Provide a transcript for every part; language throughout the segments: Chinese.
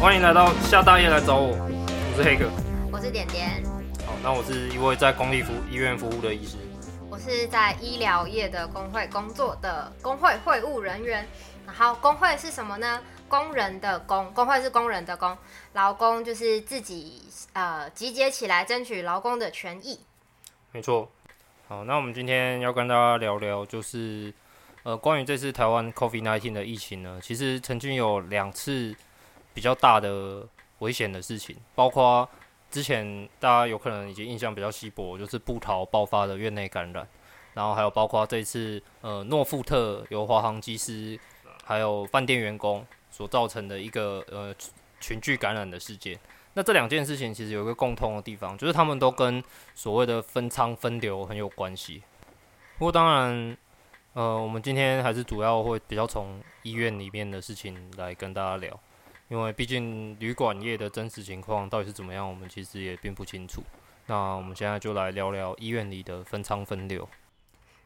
欢迎来到夏大夜来找我，我是黑哥，我是点点。好，那我是一位在公立服医院服务的医师，我是在医疗业的工会工作的工会会务人员。然后工会是什么呢？工人的工，工会是工人的工，劳工就是自己呃集结起来争取劳工的权益。没错。好，那我们今天要跟大家聊聊，就是呃关于这次台湾 COVID-19 的疫情呢，其实曾经有两次比较大的危险的事情，包括之前大家有可能已经印象比较稀薄，就是布桃爆发的院内感染，然后还有包括这次呃诺富特由华航机师还有饭店员工所造成的一个呃群聚感染的事件。那这两件事情其实有一个共通的地方，就是他们都跟所谓的分舱分流很有关系。不过当然，呃，我们今天还是主要会比较从医院里面的事情来跟大家聊，因为毕竟旅馆业的真实情况到底是怎么样，我们其实也并不清楚。那我们现在就来聊聊医院里的分舱分流。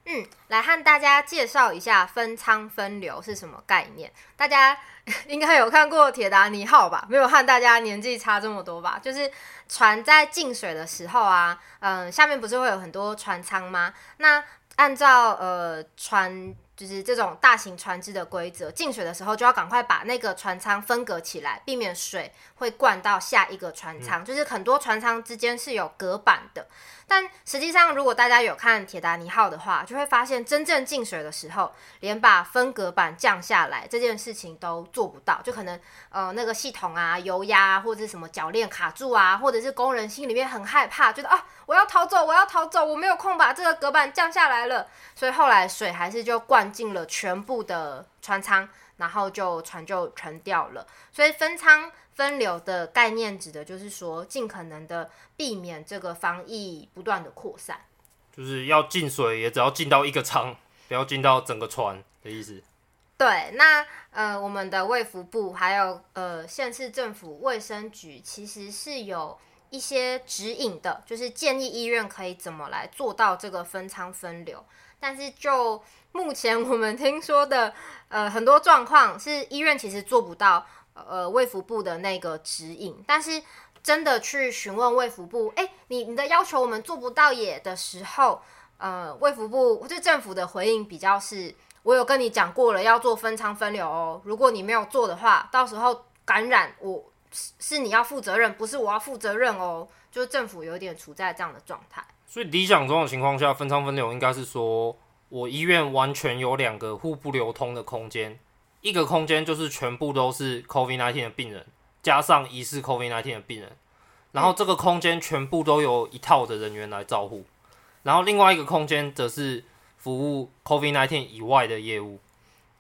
嗯，来和大家介绍一下分舱分流是什么概念。大家 应该有看过铁达尼号吧？没有和大家年纪差这么多吧？就是船在进水的时候啊，嗯，下面不是会有很多船舱吗？那按照呃船。就是这种大型船只的规则，进水的时候就要赶快把那个船舱分隔起来，避免水会灌到下一个船舱。嗯、就是很多船舱之间是有隔板的，但实际上如果大家有看铁达尼号的话，就会发现真正进水的时候，连把分隔板降下来这件事情都做不到，就可能呃那个系统啊、油压啊，或者是什么铰链卡住啊，或者是工人心里面很害怕，觉得啊我要逃走，我要逃走，我没有空把这个隔板降下来了，所以后来水还是就灌进了全部的船舱，然后就船就沉掉了。所以分舱分流的概念指的就是说，尽可能的避免这个防疫不断的扩散，就是要进水也只要进到一个舱，不要进到整个船的意思。对，那呃，我们的卫福部还有呃县市政府卫生局其实是有一些指引的，就是建议医院可以怎么来做到这个分仓分流，但是就目前我们听说的，呃，很多状况是医院其实做不到，呃，卫福部的那个指引。但是真的去询问卫福部，哎，你你的要求我们做不到耶的时候，呃，卫福部就政府的回应比较是，我有跟你讲过了，要做分舱分流哦。如果你没有做的话，到时候感染我是是你要负责任，不是我要负责任哦。就是政府有点处在这样的状态。所以理想中的情况下，分舱分流应该是说。我医院完全有两个互不流通的空间，一个空间就是全部都是 COVID-19 的病人，加上疑似 COVID-19 的病人，然后这个空间全部都有一套的人员来照护，然后另外一个空间则是服务 COVID-19 以外的业务。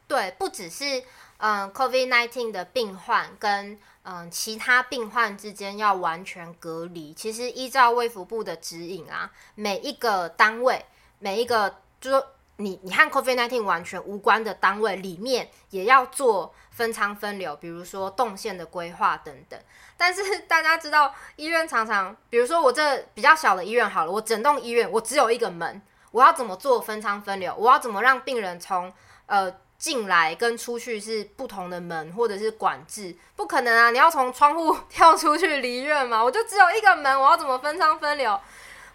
对，不只是嗯 COVID-19 的病患跟嗯其他病患之间要完全隔离，其实依照卫福部的指引啊，每一个单位每一个就说。你你和 COVID-19 完全无关的单位里面也要做分舱分流，比如说动线的规划等等。但是 大家知道，医院常常，比如说我这比较小的医院好了，我整栋医院我只有一个门，我要怎么做分舱分流？我要怎么让病人从呃进来跟出去是不同的门或者是管制？不可能啊！你要从窗户跳出去离院吗？我就只有一个门，我要怎么分仓分流？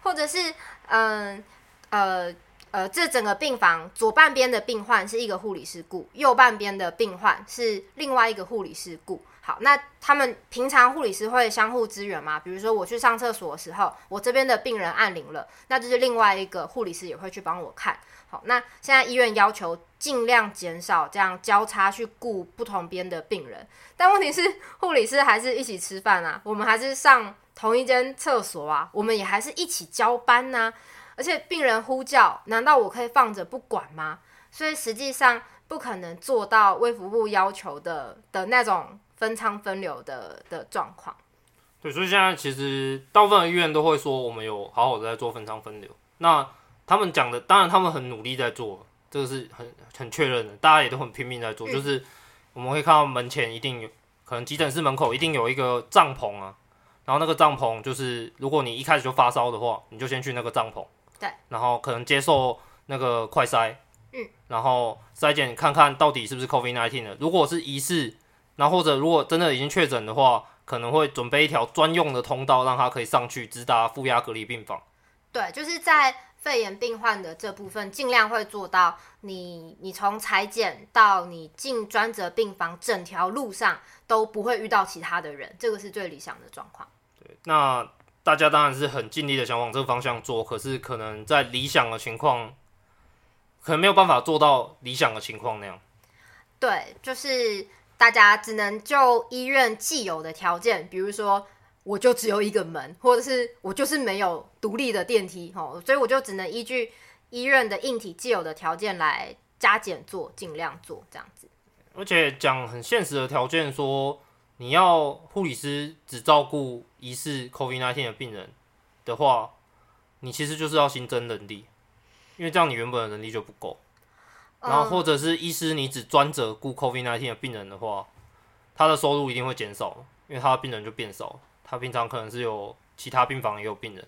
或者是嗯。呃呃，这整个病房左半边的病患是一个护理师顾，右半边的病患是另外一个护理师顾。好，那他们平常护理师会相互支援吗？比如说我去上厕所的时候，我这边的病人按铃了，那就是另外一个护理师也会去帮我看。好，那现在医院要求尽量减少这样交叉去顾不同边的病人，但问题是护理师还是一起吃饭啊，我们还是上同一间厕所啊，我们也还是一起交班啊。而且病人呼叫，难道我可以放着不管吗？所以实际上不可能做到卫福部要求的的那种分仓分流的的状况。对，所以现在其实大部分的医院都会说，我们有好好的在做分仓分流。那他们讲的，当然他们很努力在做，这个是很很确认的，大家也都很拼命在做。嗯、就是我们会看到门前一定有，可能急诊室门口一定有一个帐篷啊，然后那个帐篷就是，如果你一开始就发烧的话，你就先去那个帐篷。对，然后可能接受那个快筛，嗯，然后筛检看看到底是不是 COVID-19 的。如果是疑似，那或者如果真的已经确诊的话，可能会准备一条专用的通道，让他可以上去直达负压隔离病房。对，就是在肺炎病患的这部分，尽量会做到你你从裁剪到你进专责病房，整条路上都不会遇到其他的人，这个是最理想的状况。对，那大家当然是很尽力的想往这个方向做，可是可能在理想的情况，可能没有办法做到理想的情况那样。对，就是大家只能就医院既有的条件，比如说。我就只有一个门，或者是我就是没有独立的电梯，吼，所以我就只能依据医院的硬体既有的条件来加减做，尽量做这样子。而且讲很现实的条件，说你要护理师只照顾疑似 COVID-19 的病人的话，你其实就是要新增人力，因为这样你原本的能力就不够。然后或者是医师你只专责顾 COVID-19 的病人的话，他的收入一定会减少，因为他的病人就变少。他平常可能是有其他病房也有病人，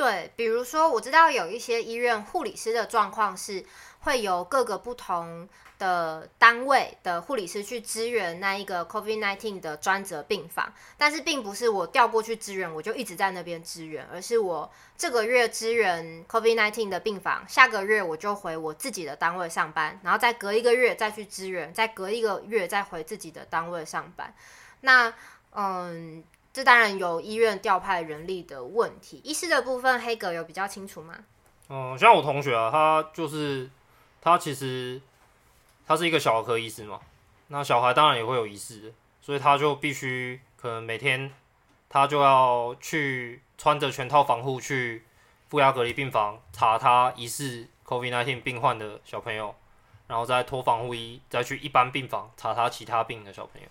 对，比如说我知道有一些医院护理师的状况是会有各个不同的单位的护理师去支援那一个 COVID-19 的专责病房，但是并不是我调过去支援我就一直在那边支援，而是我这个月支援 COVID-19 的病房，下个月我就回我自己的单位上班，然后再隔一个月再去支援，再隔一个月再回自己的单位上班。那嗯。这当然有医院调派人力的问题。医师的部分，黑格有比较清楚吗？嗯，像我同学啊，他就是他其实他是一个小儿科医师嘛，那小孩当然也会有疑似，所以他就必须可能每天他就要去穿着全套防护去负压隔离病房查他疑似 COVID-19 病患的小朋友，然后再脱防护衣再去一般病房查他其他病的小朋友。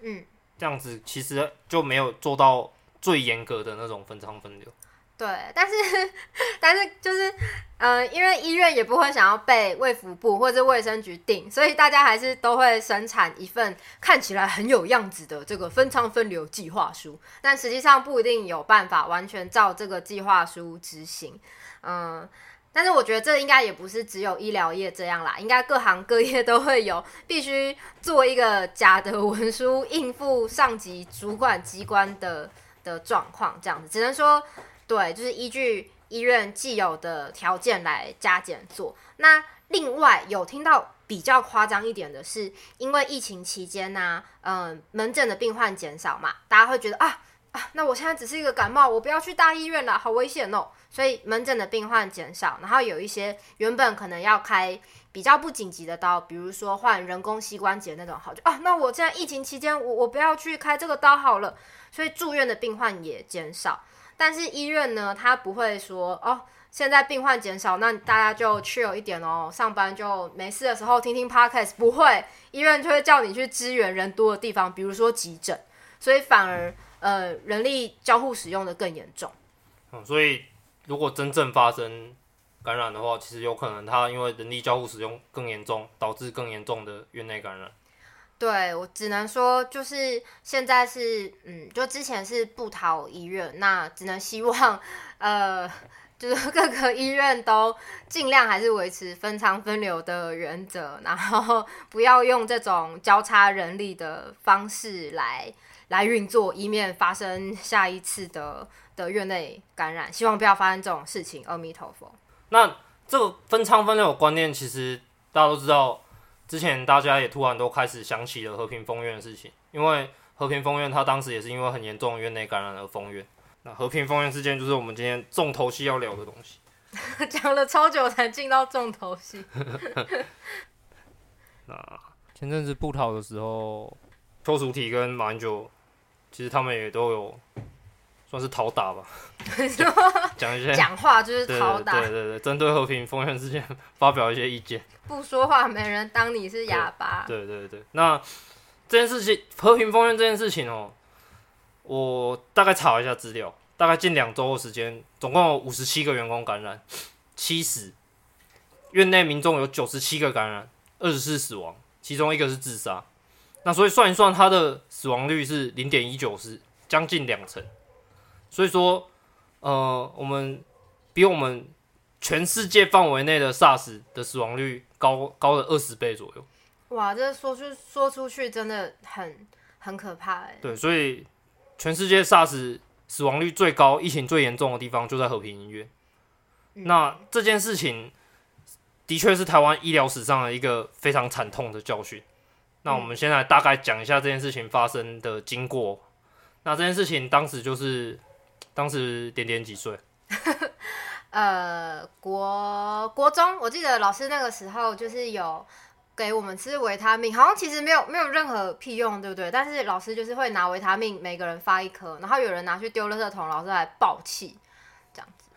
嗯。这样子其实就没有做到最严格的那种分仓分流。对，但是 但是就是，嗯、因为医院也不会想要被卫福部或者卫生局定，所以大家还是都会生产一份看起来很有样子的这个分仓分流计划书，但实际上不一定有办法完全照这个计划书执行，嗯、但是我觉得这应该也不是只有医疗业这样啦，应该各行各业都会有必须做一个假的文书应付上级主管机关的的状况，这样子只能说对，就是依据医院既有的条件来加减做。那另外有听到比较夸张一点的是，因为疫情期间呢、嗯、门诊的病患减少嘛，大家会觉得啊啊，那我现在只是一个感冒，我不要去大医院了，好危险哦。所以门诊的病患减少，然后有一些原本可能要开比较不紧急的刀，比如说换人工膝关节那种，好就啊，那我现在疫情期间，我我不要去开这个刀好了。所以住院的病患也减少，但是医院呢，他不会说哦，现在病患减少，那大家就 chill 一点哦，上班就没事的时候听听 podcast，不会，医院就会叫你去支援人多的地方，比如说急诊，所以反而呃人力交互使用的更严重。嗯，所以。如果真正发生感染的话，其实有可能他因为人力交互使用更严重，导致更严重的院内感染。对，我只能说，就是现在是，嗯，就之前是不逃医院，那只能希望，呃，就是各个医院都尽量还是维持分舱分流的原则，然后不要用这种交叉人力的方式来来运作，以免发生下一次的。的院内感染，希望不要发生这种事情。阿弥陀佛。那这个分仓分流观念，其实大家都知道。之前大家也突然都开始想起了和平封院的事情，因为和平封院它当时也是因为很严重的院内感染而封院。那和平封院事件就是我们今天重头戏要聊的东西。讲了超久才进到重头戏。那前阵子布讨的时候，邱淑媞跟马英九，其实他们也都有。算是讨打吧，讲一些讲话就是讨打，对对对，针对和平丰院事件发表一些意见。不说话没人当你是哑巴。对对对，那这件事情和平丰院这件事情哦，我大概查了一下资料，大概近两周的时间，总共有五十七个员工感染，七死，院内民众有九十七个感染，二十四死亡，其中一个是自杀。那所以算一算，它的死亡率是零点一九，是将近两成。所以说，呃，我们比我们全世界范围内的 SARS 的死亡率高高了二十倍左右。哇，这说出说出去真的很很可怕哎。对，所以全世界 SARS 死亡率最高、疫情最严重的地方就在和平医院。嗯、那这件事情的确是台湾医疗史上的一个非常惨痛的教训。那我们现在大概讲一下这件事情发生的经过。那这件事情当时就是，当时点点几岁？呃，国国中，我记得老师那个时候就是有给我们吃维他命，好像其实没有没有任何屁用，对不对？但是老师就是会拿维他命，每个人发一颗，然后有人拿去丢垃圾桶，老师还爆气，这样子。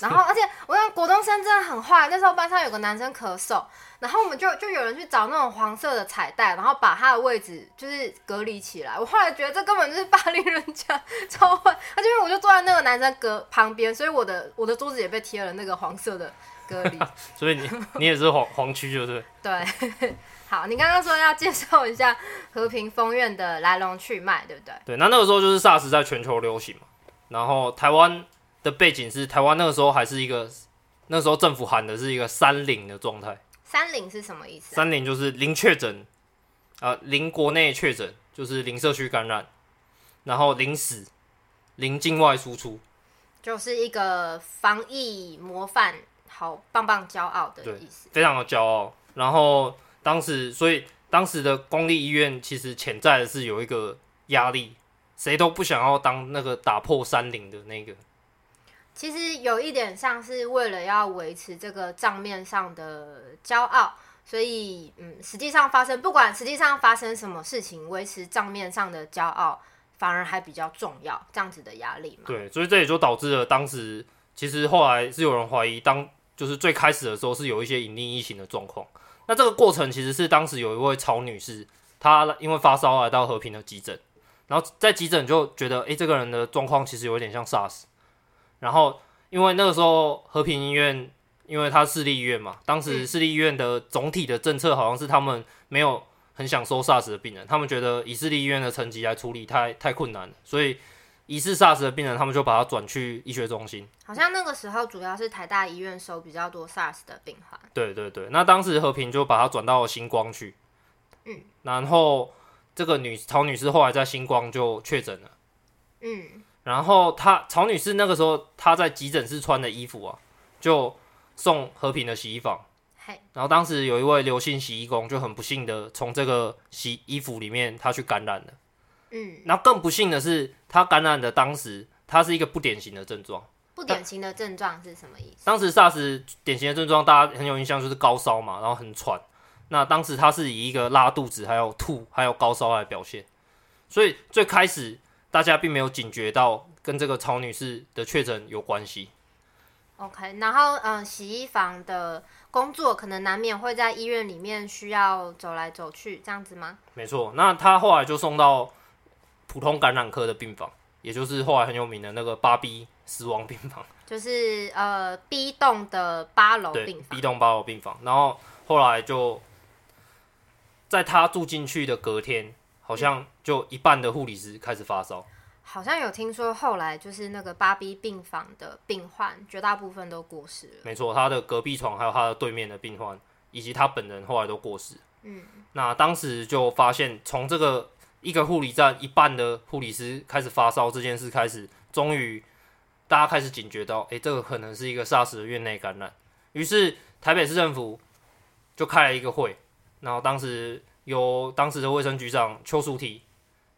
然后，而且我看国中生真的很坏，那时候班上有个男生咳嗽。然后我们就就有人去找那种黄色的彩带，然后把它的位置就是隔离起来。我后来觉得这根本就是霸凌人家，超坏。而且因为我就坐在那个男生隔旁边，所以我的我的桌子也被贴了那个黄色的隔离。所以你你也是黄黄区，就是对。好，你刚刚说要介绍一下和平风院的来龙去脉，对不对？对，那那个时候就是 SARS 在全球流行嘛。然后台湾的背景是台湾那个时候还是一个，那时候政府喊的是一个三零的状态。三零是什么意思啊？三零就是零确诊，呃，零国内确诊就是零社区感染，然后零死，零境外输出，就是一个防疫模范，好棒棒骄傲的意思，非常的骄傲。然后当时，所以当时的公立医院其实潜在的是有一个压力，谁都不想要当那个打破三零的那个。其实有一点像是为了要维持这个账面上的骄傲，所以嗯，实际上发生不管实际上发生什么事情，维持账面上的骄傲反而还比较重要，这样子的压力嘛。对，所以这也就导致了当时其实后来是有人怀疑，当就是最开始的时候是有一些隐匿疫情的状况。那这个过程其实是当时有一位曹女士，她因为发烧来到和平的急诊，然后在急诊就觉得，诶，这个人的状况其实有点像 SARS。然后，因为那个时候和平医院，因为它是私立医院嘛，当时私立医院的总体的政策好像是他们没有很想收 SARS 的病人，他们觉得以私立医院的层级来处理太太困难了，所以疑似 SARS 的病人，他们就把他转去医学中心。好像那个时候主要是台大医院收比较多 SARS 的病患。对对对，那当时和平就把他转到星光去。嗯，然后这个女曹女士后来在星光就确诊了。嗯。然后她曹女士那个时候她在急诊室穿的衣服啊，就送和平的洗衣房。然后当时有一位刘姓洗衣工就很不幸的从这个洗衣服里面他去感染了。嗯。然后更不幸的是，他感染的当时他是一个不典型的症状。不典型的症状是什么意思？当时 SARS 典型的症状大家很有印象就是高烧嘛，然后很喘。那当时他是以一个拉肚子、还有吐、还有高烧来表现。所以最开始。大家并没有警觉到跟这个曹女士的确诊有关系。OK，然后嗯，洗衣房的工作可能难免会在医院里面需要走来走去，这样子吗？没错，那他后来就送到普通感染科的病房，也就是后来很有名的那个八 B 死亡病房，就是呃 B 栋的八楼病房。B 栋八楼病房，然后后来就在他住进去的隔天。好像就一半的护理师开始发烧，好像有听说后来就是那个八 B 病房的病患，绝大部分都过世了。没错，他的隔壁床还有他的对面的病患，以及他本人后来都过世。嗯，那当时就发现，从这个一个护理站一半的护理师开始发烧这件事开始，终于大家开始警觉到，哎，这个可能是一个 SARS 的院内感染。于是台北市政府就开了一个会，然后当时。由当时的卫生局长邱淑媞，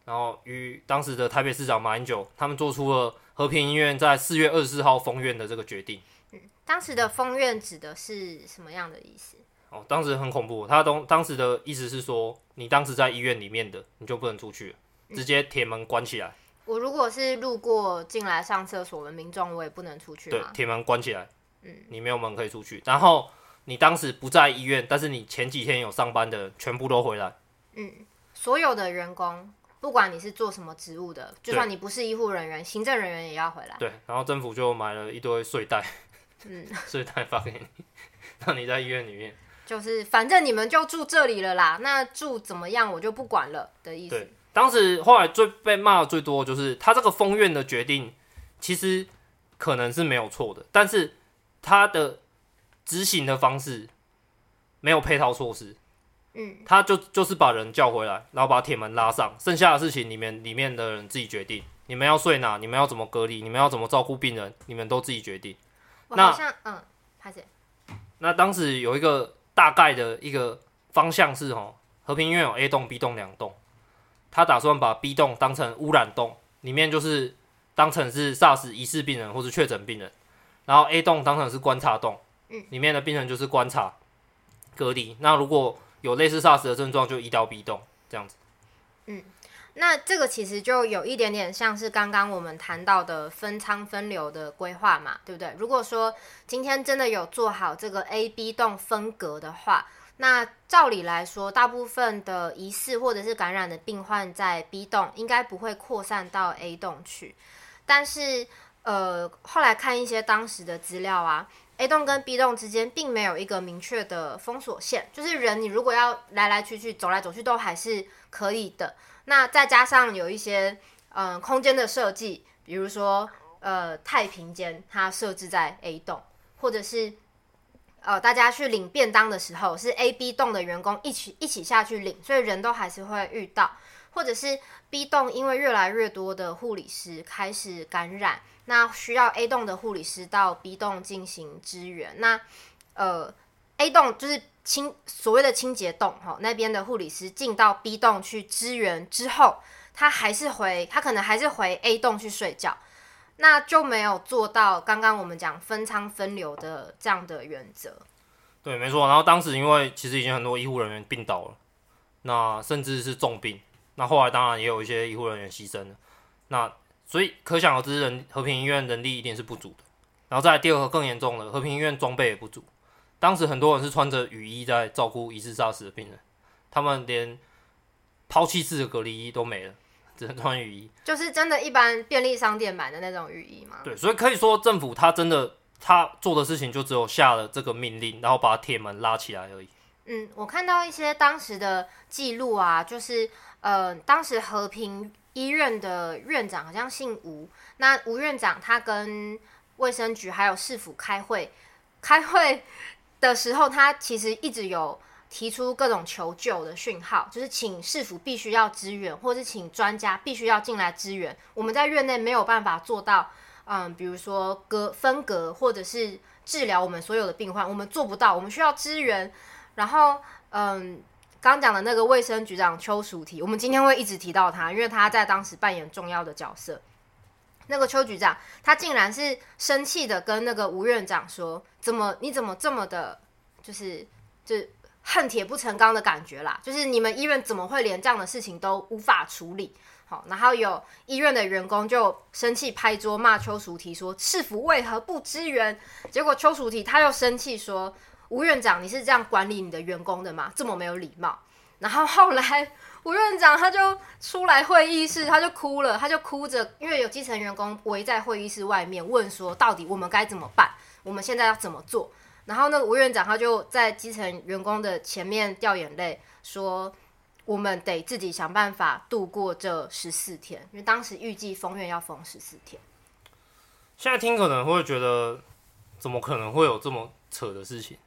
然后与当时的台北市长马英九，他们做出了和平医院在四月二十四号封院的这个决定。嗯，当时的封院指的是什么样的意思？哦，当时很恐怖。他当当时的意思是说，你当时在医院里面的，你就不能出去，直接铁门关起来。我如果是路过进来上厕所的民众，我也不能出去。对，铁门关起来。嗯，你没有门可以出去。然后。你当时不在医院，但是你前几天有上班的，全部都回来。嗯，所有的员工，不管你是做什么职务的，就算你不是医护人员，行政人员也要回来。对，然后政府就买了一堆睡袋，嗯，睡袋发给你，让你在医院里面。就是反正你们就住这里了啦，那住怎么样我就不管了的意思。对，当时后来最被骂的最多就是他这个封院的决定，其实可能是没有错的，但是他的。执行的方式没有配套措施，嗯，他就就是把人叫回来，然后把铁门拉上，剩下的事情里面里面的人自己决定。你们要睡哪？你们要怎么隔离？你们要怎么照顾病人？你们都自己决定。那嗯，拍谢。那当时有一个大概的一个方向是哦，和平医院有 A 栋、B 栋两栋，他打算把 B 栋当成污染栋，里面就是当成是 SARS 疑似病人或是确诊病人，然后 A 栋当成是观察栋，嗯，里面的病人就是观察隔离。那如果有类似 SARS 的症状，就移到 B 栋这样子。嗯。那这个其实就有一点点像是刚刚我们谈到的分仓分流的规划嘛，对不对？如果说今天真的有做好这个 A、B 栋分隔的话，那照理来说，大部分的疑似或者是感染的病患在 B 栋应该不会扩散到 A 栋去。但是，呃，后来看一些当时的资料啊，A 栋跟 B 栋之间并没有一个明确的封锁线，就是人你如果要来来去去走来走去都还是可以的。那再加上有一些嗯、呃、空间的设计，比如说呃太平间，它设置在 A 栋，或者是呃大家去领便当的时候，是 A、B 栋的员工一起一起下去领，所以人都还是会遇到，或者是 B 栋因为越来越多的护理师开始感染，那需要 A 栋的护理师到 B 栋进行支援，那呃 A 栋就是。清所谓的清洁栋，哈，那边的护理师进到 B 栋去支援之后，他还是回，他可能还是回 A 栋去睡觉，那就没有做到刚刚我们讲分舱分流的这样的原则。对，没错。然后当时因为其实已经很多医护人员病倒了，那甚至是重病，那后来当然也有一些医护人员牺牲了。那所以可想而知，人和平医院人力一定是不足的。然后再来第二个更严重的，和平医院装备也不足。当时很多人是穿着雨衣在照顾疑似 SARS 的病人，他们连抛弃式的隔离衣都没了，只能穿雨衣。就是真的一般便利商店买的那种雨衣吗？对，所以可以说政府他真的他做的事情就只有下了这个命令，然后把铁门拉起来而已。嗯，我看到一些当时的记录啊，就是呃，当时和平医院的院长好像姓吴，那吴院长他跟卫生局还有市府开会，开会。的时候，他其实一直有提出各种求救的讯号，就是请市府必须要支援，或是请专家必须要进来支援。我们在院内没有办法做到，嗯，比如说隔分隔或者是治疗我们所有的病患，我们做不到，我们需要支援。然后，嗯，刚讲的那个卫生局长邱淑媞，我们今天会一直提到他，因为他在当时扮演重要的角色。那个邱局长，他竟然是生气的跟那个吴院长说：“怎么你怎么这么的，就是就恨铁不成钢的感觉啦？就是你们医院怎么会连这样的事情都无法处理？好，然后有医院的员工就生气拍桌骂邱淑媞说：市府为何不支援？结果邱淑媞他又生气说：吴院长，你是这样管理你的员工的吗？这么没有礼貌。然后后来。”吴院长他就出来会议室，他就哭了，他就哭着，因为有基层员工围在会议室外面问说，到底我们该怎么办？我们现在要怎么做？然后那个吴院长他就在基层员工的前面掉眼泪，说我们得自己想办法度过这十四天，因为当时预计封院要封十四天。现在听可能会觉得，怎么可能会有这么扯的事情？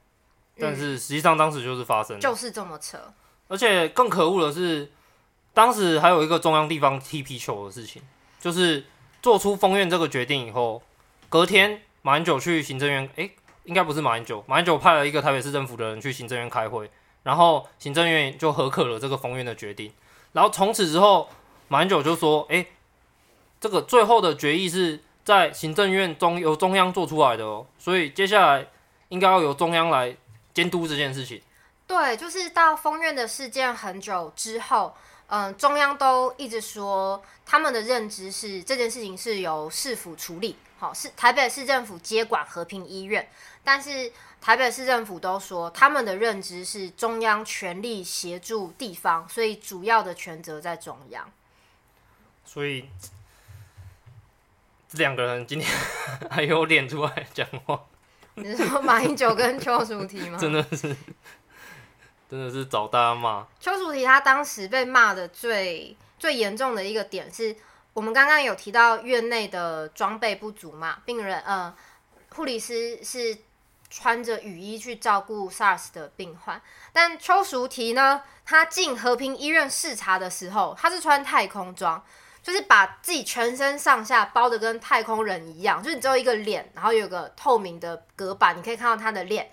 但是实际上当时就是发生，就是这么扯。而且更可恶的是，当时还有一个中央地方踢皮球的事情，就是做出封院这个决定以后，隔天马英九去行政院，诶、欸，应该不是马英九，马英九派了一个台北市政府的人去行政院开会，然后行政院就核可了这个封院的决定，然后从此之后，马英九就说，诶、欸，这个最后的决议是在行政院中由中央做出来的哦，所以接下来应该要由中央来监督这件事情。对，就是到封院的事件很久之后，嗯、呃，中央都一直说他们的认知是这件事情是由市府处理，好，是台北市政府接管和平医院，但是台北市政府都说他们的认知是中央全力协助地方，所以主要的权责在中央。所以这两个人今天 还有脸出来讲话？你是说马英九跟邱淑媞吗？真的是。真的是找大家骂。邱淑媞她当时被骂的最最严重的一个点是，我们刚刚有提到院内的装备不足嘛，病人呃护理师是穿着雨衣去照顾 SARS 的病患。但邱淑媞呢，她进和平医院视察的时候，她是穿太空装，就是把自己全身上下包的跟太空人一样，就是只有一个脸，然后有个透明的隔板，你可以看到他的脸，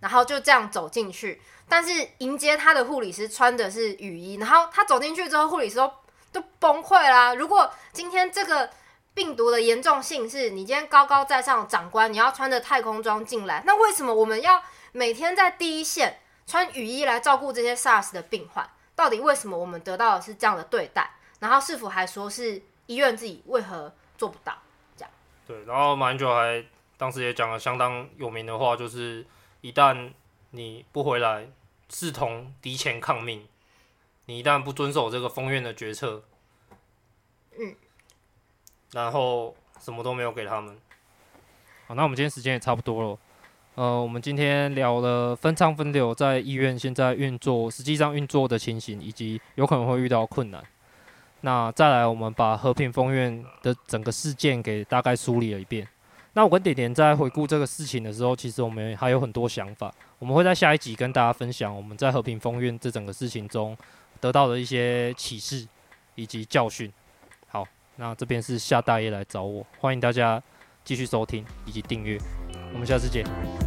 然后就这样走进去。但是迎接他的护理师穿的是雨衣，然后他走进去之后，护理师都都崩溃啦。如果今天这个病毒的严重性是你今天高高在上的长官，你要穿着太空装进来，那为什么我们要每天在第一线穿雨衣来照顾这些 SARS 的病患？到底为什么我们得到的是这样的对待？然后市府还说是医院自己为何做不到？这样对，然后马英九还当时也讲了相当有名的话，就是一旦你不回来。视同敌前抗命，你一旦不遵守这个封院的决策，嗯，然后什么都没有给他们。好，那我们今天时间也差不多了。呃，我们今天聊了分仓分流在医院现在运作，实际上运作的情形，以及有可能会遇到困难。那再来，我们把和平风院的整个事件给大概梳理了一遍。那我跟点点在回顾这个事情的时候，其实我们还有很多想法。我们会在下一集跟大家分享我们在和平风院这整个事情中得到的一些启示以及教训。好，那这边是夏大爷来找我，欢迎大家继续收听以及订阅。我们下次见。